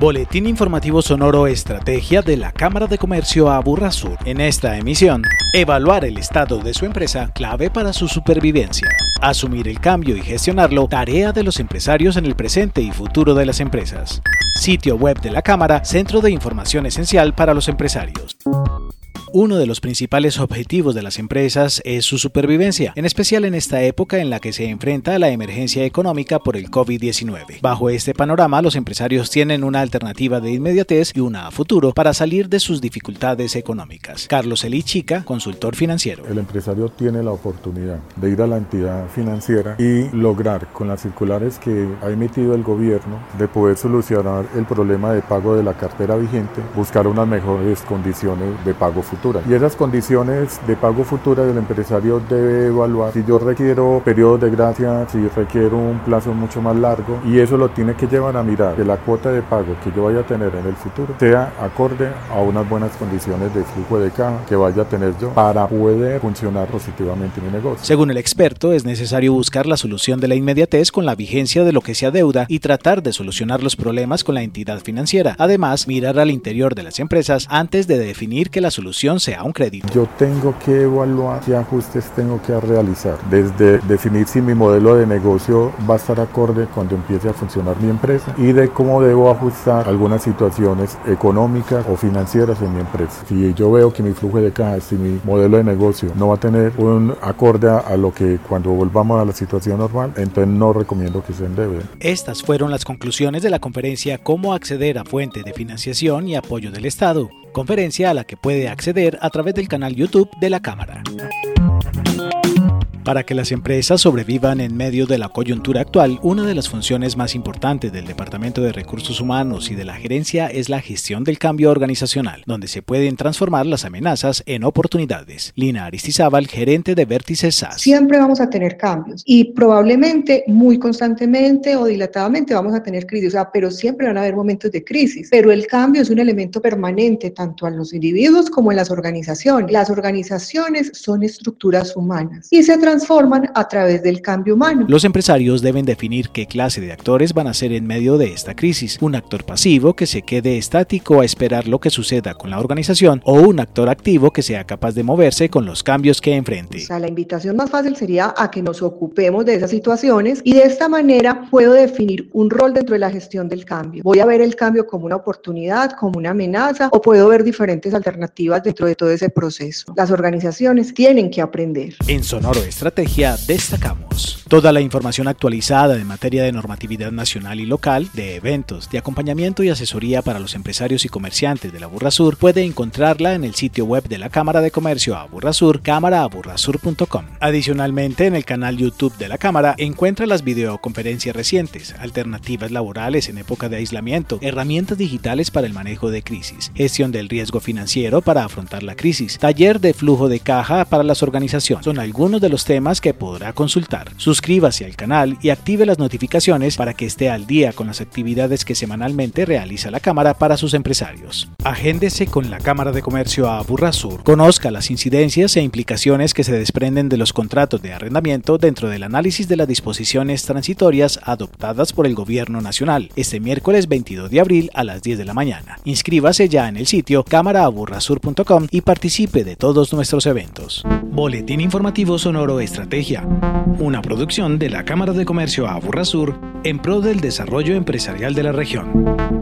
Boletín informativo sonoro Estrategia de la Cámara de Comercio Aburrasur. En esta emisión, evaluar el estado de su empresa, clave para su supervivencia. Asumir el cambio y gestionarlo, tarea de los empresarios en el presente y futuro de las empresas. Sitio web de la Cámara, centro de información esencial para los empresarios. Uno de los principales objetivos de las empresas es su supervivencia, en especial en esta época en la que se enfrenta a la emergencia económica por el COVID-19. Bajo este panorama, los empresarios tienen una alternativa de inmediatez y una a futuro para salir de sus dificultades económicas. Carlos Chica, consultor financiero. El empresario tiene la oportunidad de ir a la entidad financiera y lograr con las circulares que ha emitido el gobierno de poder solucionar el problema de pago de la cartera vigente, buscar unas mejores condiciones de pago futuro y esas condiciones de pago futura del empresario debe evaluar si yo requiero periodos de gracia, si requiero un plazo mucho más largo y eso lo tiene que llevar a mirar que la cuota de pago que yo vaya a tener en el futuro sea acorde a unas buenas condiciones de flujo de caja que vaya a tener yo para poder funcionar positivamente mi negocio. Según el experto, es necesario buscar la solución de la inmediatez con la vigencia de lo que se adeuda y tratar de solucionar los problemas con la entidad financiera. Además, mirar al interior de las empresas antes de definir que la solución sea un crédito. Yo tengo que evaluar qué ajustes tengo que realizar, desde definir si mi modelo de negocio va a estar acorde cuando empiece a funcionar mi empresa y de cómo debo ajustar algunas situaciones económicas o financieras en mi empresa. Si yo veo que mi flujo de caja, si mi modelo de negocio no va a tener un acorde a lo que cuando volvamos a la situación normal, entonces no recomiendo que se endeude. Estas fueron las conclusiones de la conferencia Cómo acceder a fuentes de financiación y apoyo del Estado conferencia a la que puede acceder a través del canal YouTube de la Cámara. Para que las empresas sobrevivan en medio de la coyuntura actual, una de las funciones más importantes del Departamento de Recursos Humanos y de la gerencia es la gestión del cambio organizacional, donde se pueden transformar las amenazas en oportunidades. Lina Aristizábal, gerente de Vértice SAS. Siempre vamos a tener cambios y probablemente muy constantemente o dilatadamente vamos a tener crisis, pero siempre van a haber momentos de crisis. Pero el cambio es un elemento permanente tanto a los individuos como en las organizaciones. Las organizaciones son estructuras humanas y se transforman a través del cambio humano. Los empresarios deben definir qué clase de actores van a ser en medio de esta crisis. Un actor pasivo que se quede estático a esperar lo que suceda con la organización o un actor activo que sea capaz de moverse con los cambios que enfrente. O sea, la invitación más fácil sería a que nos ocupemos de esas situaciones y de esta manera puedo definir un rol dentro de la gestión del cambio. Voy a ver el cambio como una oportunidad, como una amenaza o puedo ver diferentes alternativas dentro de todo ese proceso. Las organizaciones tienen que aprender. En Sonoro estrategia destacamos toda la información actualizada en materia de normatividad nacional y local, de eventos, de acompañamiento y asesoría para los empresarios y comerciantes de la Burra Sur puede encontrarla en el sitio web de la Cámara de Comercio Aburrasur, cámaraaburrasur.com. Adicionalmente, en el canal YouTube de la Cámara encuentra las videoconferencias recientes, alternativas laborales en época de aislamiento, herramientas digitales para el manejo de crisis, gestión del riesgo financiero para afrontar la crisis, taller de flujo de caja para las organizaciones. Son algunos de los temas que podrá consultar. Suscríbase al canal y active las notificaciones para que esté al día con las actividades que semanalmente realiza la Cámara para sus empresarios. Agéndese con la Cámara de Comercio a Burrasur. Conozca las incidencias e implicaciones que se desprenden de los contratos de arrendamiento dentro del análisis de las disposiciones transitorias adoptadas por el Gobierno Nacional este miércoles 22 de abril a las 10 de la mañana. Inscríbase ya en el sitio cámaraaburrasur.com y participe de todos nuestros eventos. Boletín informativo sonoro Estrategia, una producción de la Cámara de Comercio Aburrasur en pro del desarrollo empresarial de la región.